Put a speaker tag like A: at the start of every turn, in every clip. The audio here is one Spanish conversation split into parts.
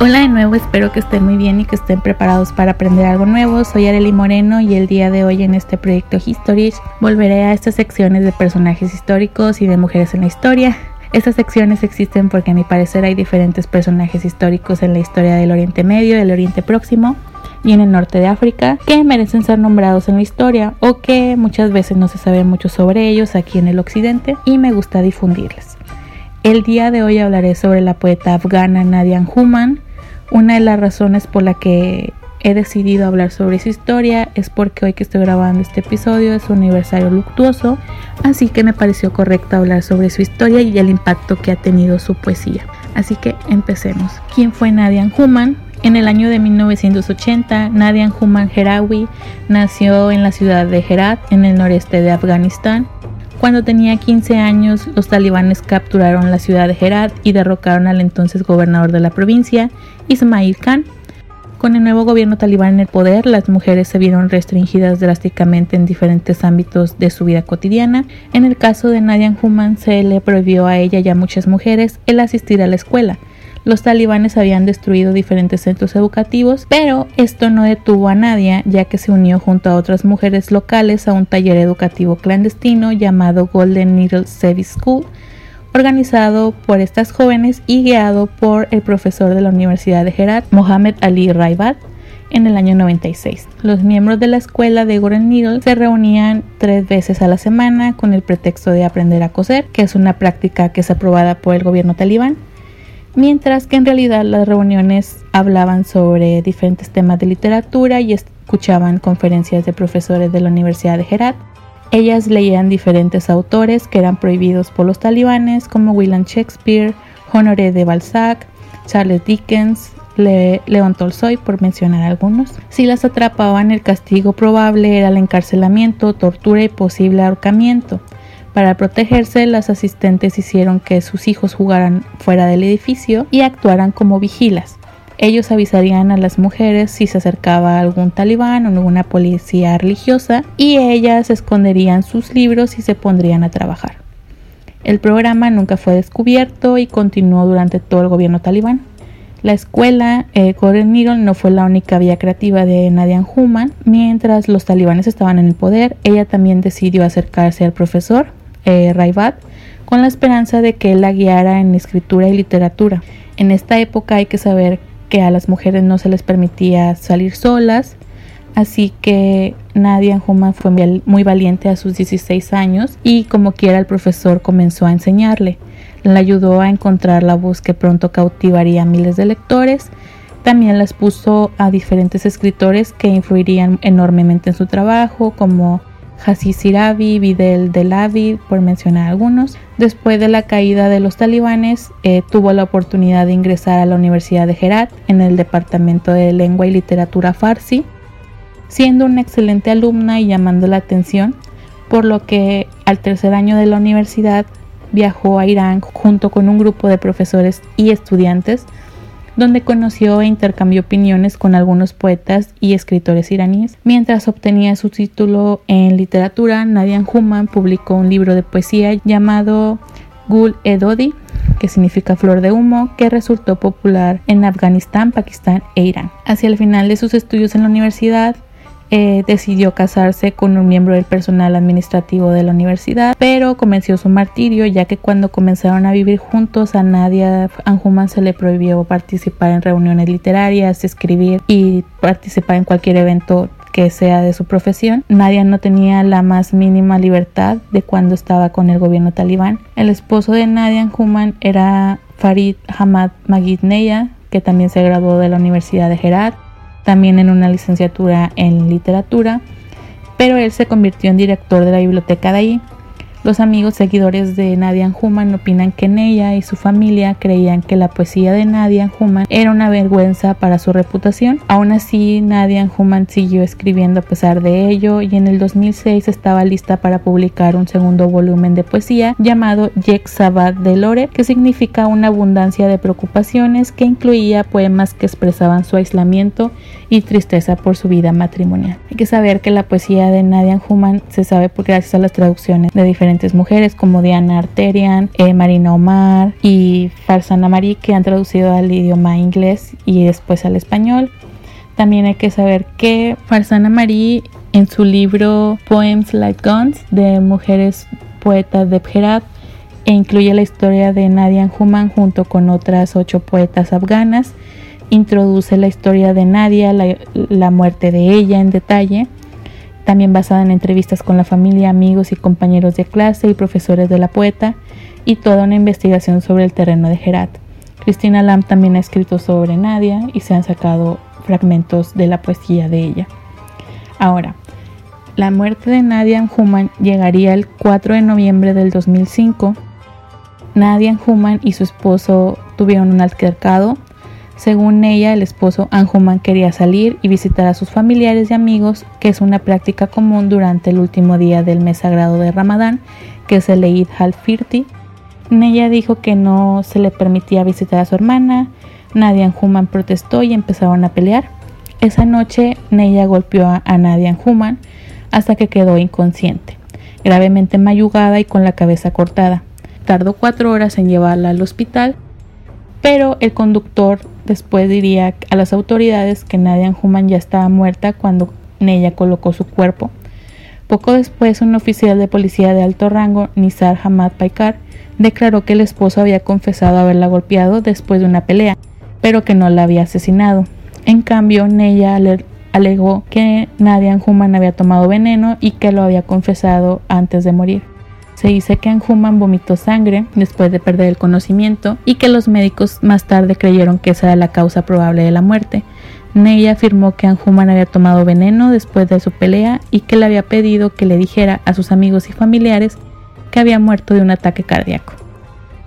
A: Hola de nuevo, espero que estén muy bien y que estén preparados para aprender algo nuevo. Soy Areli Moreno y el día de hoy en este proyecto Histories volveré a estas secciones de personajes históricos y de mujeres en la historia. Estas secciones existen porque a mi parecer hay diferentes personajes históricos en la historia del Oriente Medio, del Oriente Próximo y en el norte de África que merecen ser nombrados en la historia o que muchas veces no se sabe mucho sobre ellos aquí en el occidente y me gusta difundirles. El día de hoy hablaré sobre la poeta afgana Nadia Human, una de las razones por la que he decidido hablar sobre su historia es porque hoy que estoy grabando este episodio es un aniversario luctuoso, así que me pareció correcto hablar sobre su historia y el impacto que ha tenido su poesía. Así que empecemos. ¿Quién fue Nadia Human? En el año de 1980, Nadia Human Herawi nació en la ciudad de Herat, en el noreste de Afganistán. Cuando tenía 15 años, los talibanes capturaron la ciudad de Herat y derrocaron al entonces gobernador de la provincia, Ismail Khan. Con el nuevo gobierno talibán en el poder, las mujeres se vieron restringidas drásticamente en diferentes ámbitos de su vida cotidiana. En el caso de Nadia Human se le prohibió a ella y a muchas mujeres el asistir a la escuela. Los talibanes habían destruido diferentes centros educativos, pero esto no detuvo a Nadia, ya que se unió junto a otras mujeres locales a un taller educativo clandestino llamado Golden Needle Service School, organizado por estas jóvenes y guiado por el profesor de la Universidad de Herat, Mohammed Ali Raibat, en el año 96. Los miembros de la escuela de Golden Needle se reunían tres veces a la semana con el pretexto de aprender a coser, que es una práctica que es aprobada por el gobierno talibán mientras que en realidad las reuniones hablaban sobre diferentes temas de literatura y escuchaban conferencias de profesores de la Universidad de Herat. Ellas leían diferentes autores que eran prohibidos por los talibanes como William Shakespeare, Honoré de Balzac, Charles Dickens, León Tolstoy, por mencionar algunos. Si las atrapaban, el castigo probable era el encarcelamiento, tortura y posible ahorcamiento. Para protegerse, las asistentes hicieron que sus hijos jugaran fuera del edificio y actuaran como vigilas. Ellos avisarían a las mujeres si se acercaba algún talibán o alguna policía religiosa y ellas esconderían sus libros y se pondrían a trabajar. El programa nunca fue descubierto y continuó durante todo el gobierno talibán. La escuela eh, no fue la única vía creativa de Nadia Human. Mientras los talibanes estaban en el poder, ella también decidió acercarse al profesor eh, Raibat con la esperanza de que él la guiara en escritura y literatura. En esta época hay que saber que a las mujeres no se les permitía salir solas, así que Nadia Human fue muy valiente a sus 16 años y como quiera el profesor comenzó a enseñarle. Le ayudó a encontrar la voz que pronto cautivaría a miles de lectores. También las puso a diferentes escritores que influirían enormemente en su trabajo, como Hassi Sirabi, Videl Delavi, por mencionar algunos. Después de la caída de los talibanes, eh, tuvo la oportunidad de ingresar a la Universidad de Herat en el Departamento de Lengua y Literatura Farsi, siendo una excelente alumna y llamando la atención, por lo que al tercer año de la universidad viajó a Irán junto con un grupo de profesores y estudiantes donde conoció e intercambió opiniones con algunos poetas y escritores iraníes. Mientras obtenía su título en literatura, Nadia Human publicó un libro de poesía llamado Gul Edodi, que significa flor de humo, que resultó popular en Afganistán, Pakistán e Irán. Hacia el final de sus estudios en la universidad, eh, decidió casarse con un miembro del personal administrativo de la universidad, pero comenzó su martirio ya que cuando comenzaron a vivir juntos a Nadia Anjuman se le prohibió participar en reuniones literarias, escribir y participar en cualquier evento que sea de su profesión. Nadia no tenía la más mínima libertad de cuando estaba con el gobierno talibán. El esposo de Nadia Anjuman era Farid Hamad Magid Neya, que también se graduó de la Universidad de Herat también en una licenciatura en literatura, pero él se convirtió en director de la biblioteca de ahí los amigos seguidores de Nadia Human opinan que ella y su familia creían que la poesía de Nadia Human era una vergüenza para su reputación. Aún así, Nadia Human siguió escribiendo a pesar de ello y en el 2006 estaba lista para publicar un segundo volumen de poesía llamado Yek Sabat de Lore, que significa una abundancia de preocupaciones que incluía poemas que expresaban su aislamiento y tristeza por su vida matrimonial. Hay que saber que la poesía de Nadia Human se sabe gracias a las traducciones de diferentes diferentes mujeres como Diana Arterian, eh, Marina Omar y Farsana Marie que han traducido al idioma inglés y después al español. También hay que saber que Farsana Marie en su libro Poems Like Guns de mujeres poetas de Bherat e incluye la historia de Nadia Human junto con otras ocho poetas afganas. Introduce la historia de Nadia, la, muerte de ella en detalle, también basada en entrevistas con la familia, amigos y compañeros de clase y profesores de la poeta, y toda una investigación sobre el terreno de Herat. Cristina Lam también ha escrito sobre Nadia y se han sacado fragmentos de la poesía de ella. Ahora, la muerte de Nadia Human llegaría el 4 de noviembre del 2005 Nadia Human y su esposo tuvieron un altercado. Según ella, el esposo Anjuman quería salir y visitar a sus familiares y amigos, que es una práctica común durante el último día del mes sagrado de Ramadán, que es el Eid al-Firti. Neya dijo que no se le permitía visitar a su hermana. Nadia Human protestó y empezaron a pelear. Esa noche, Neya golpeó a, Nadia Human hasta que quedó inconsciente, gravemente mayugada y con la cabeza cortada. Tardó cuatro horas en llevarla al hospital, pero el conductor después diría a las autoridades que Nadia Human ya estaba muerta cuando ella colocó su cuerpo. Poco después, un oficial de policía de alto rango, Nizar Hamad Paikar, declaró que el esposo había confesado haberla golpeado después de una pelea, pero que no la había asesinado. En cambio, Neya alegó que Nadia Human había tomado veneno y que lo había confesado antes de morir. Se dice que Anjuman vomitó sangre después de perder el conocimiento y que los médicos más tarde creyeron que esa era la causa probable de la muerte. Neya afirmó que Anjuman había tomado veneno después de su pelea y que le había pedido que le dijera a sus amigos y familiares que había muerto de un ataque cardíaco.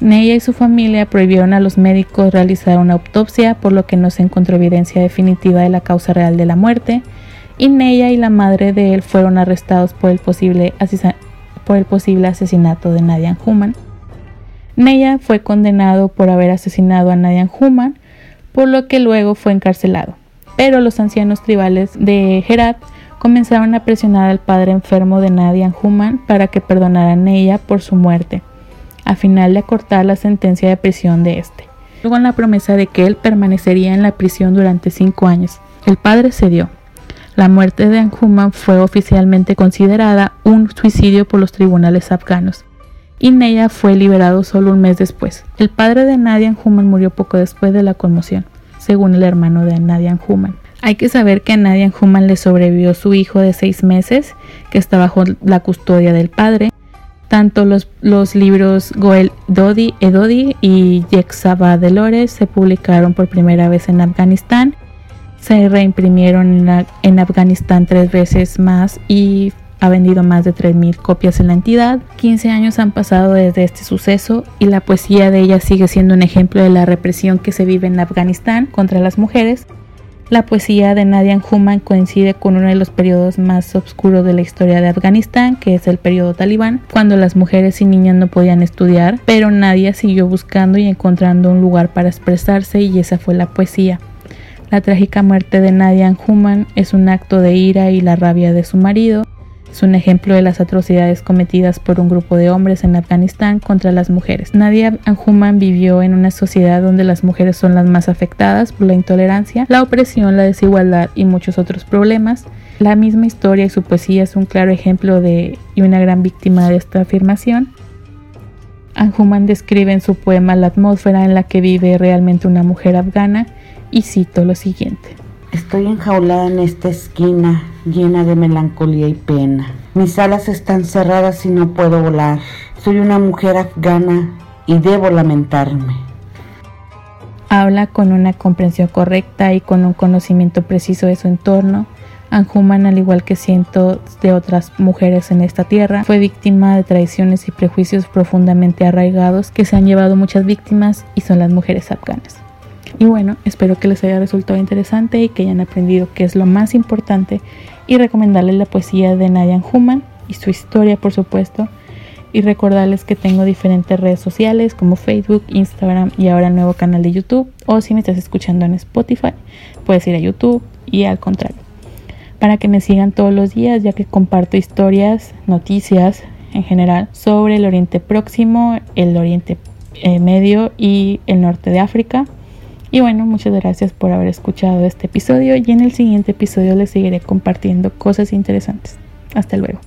A: Neya y su familia prohibieron a los médicos realizar una autopsia, por lo que no se encontró evidencia definitiva de la causa real de la muerte, y Neya y la madre de él fueron arrestados por el posible por el posible asesinato de Nadia Human. Neya fue condenado por haber asesinado a Nadia Human, por lo que luego fue encarcelado. Pero los ancianos tribales de Herat comenzaron a presionar al padre enfermo de Nadia Human para que perdonara a Neya por su muerte, a final de acortar la sentencia de prisión de este. En la promesa de que él permanecería en la prisión durante cinco años. El padre cedió, la muerte de Anjuman fue oficialmente considerada un suicidio por los tribunales afganos y Neya fue liberado solo un mes después. El padre de Nadia Anjuman murió poco después de la conmoción, según el hermano de Nadia Anjuman. Hay que saber que a Nadia Anjuman le sobrevivió su hijo de seis meses, que está bajo la custodia del padre. Tanto los, libros Goel Dodi, Edodi y Yeksaba Delores se publicaron por primera vez en Afganistán se reimprimieron en, Afganistán tres veces más y ha vendido más de 3.000 copias en la entidad. 15 años han pasado desde este suceso y la poesía de ella sigue siendo un ejemplo de la represión que se vive en Afganistán contra las mujeres. La poesía de Nadia Human coincide con uno de los periodos más oscuros de la historia de Afganistán, que es el periodo talibán, cuando las mujeres y niñas no podían estudiar, pero Nadia siguió buscando y encontrando un lugar para expresarse y esa fue la poesía. La trágica muerte de Nadia Anjuman es un acto de ira y la rabia de su marido. Es un ejemplo de las atrocidades cometidas por un grupo de hombres en Afganistán contra las mujeres. Nadia Anjuman vivió en una sociedad donde las mujeres son las más afectadas por la intolerancia, la opresión, la desigualdad y muchos otros problemas. La misma historia y su poesía es un claro ejemplo de y una gran víctima de esta afirmación. Anjuman describe en su poema la atmósfera en la que vive realmente una mujer afgana y cito lo siguiente.
B: Estoy enjaulada en esta esquina llena de melancolía y pena. Mis alas están cerradas y no puedo volar. Soy una mujer afgana y debo lamentarme.
A: Habla con una comprensión correcta y con un conocimiento preciso de su entorno. Anjuman, al igual que cientos de otras mujeres en esta tierra, fue víctima de traiciones y prejuicios profundamente arraigados que se han llevado muchas víctimas y son las mujeres afganas. Y bueno, espero que les haya resultado interesante y que hayan aprendido qué es lo más importante y recomendarles la poesía de Nadia Human y su historia, por supuesto. Y recordarles que tengo diferentes redes sociales como Facebook, Instagram y ahora el nuevo canal de YouTube. O si me estás escuchando en Spotify, puedes ir a YouTube y al contrario. Para que me sigan todos los días, ya que comparto historias, noticias, en general sobre el Oriente Próximo, el Oriente eh, Medio y el norte de África. Y bueno, muchas gracias por haber escuchado este episodio y en el siguiente episodio les seguiré compartiendo cosas interesantes. Hasta luego.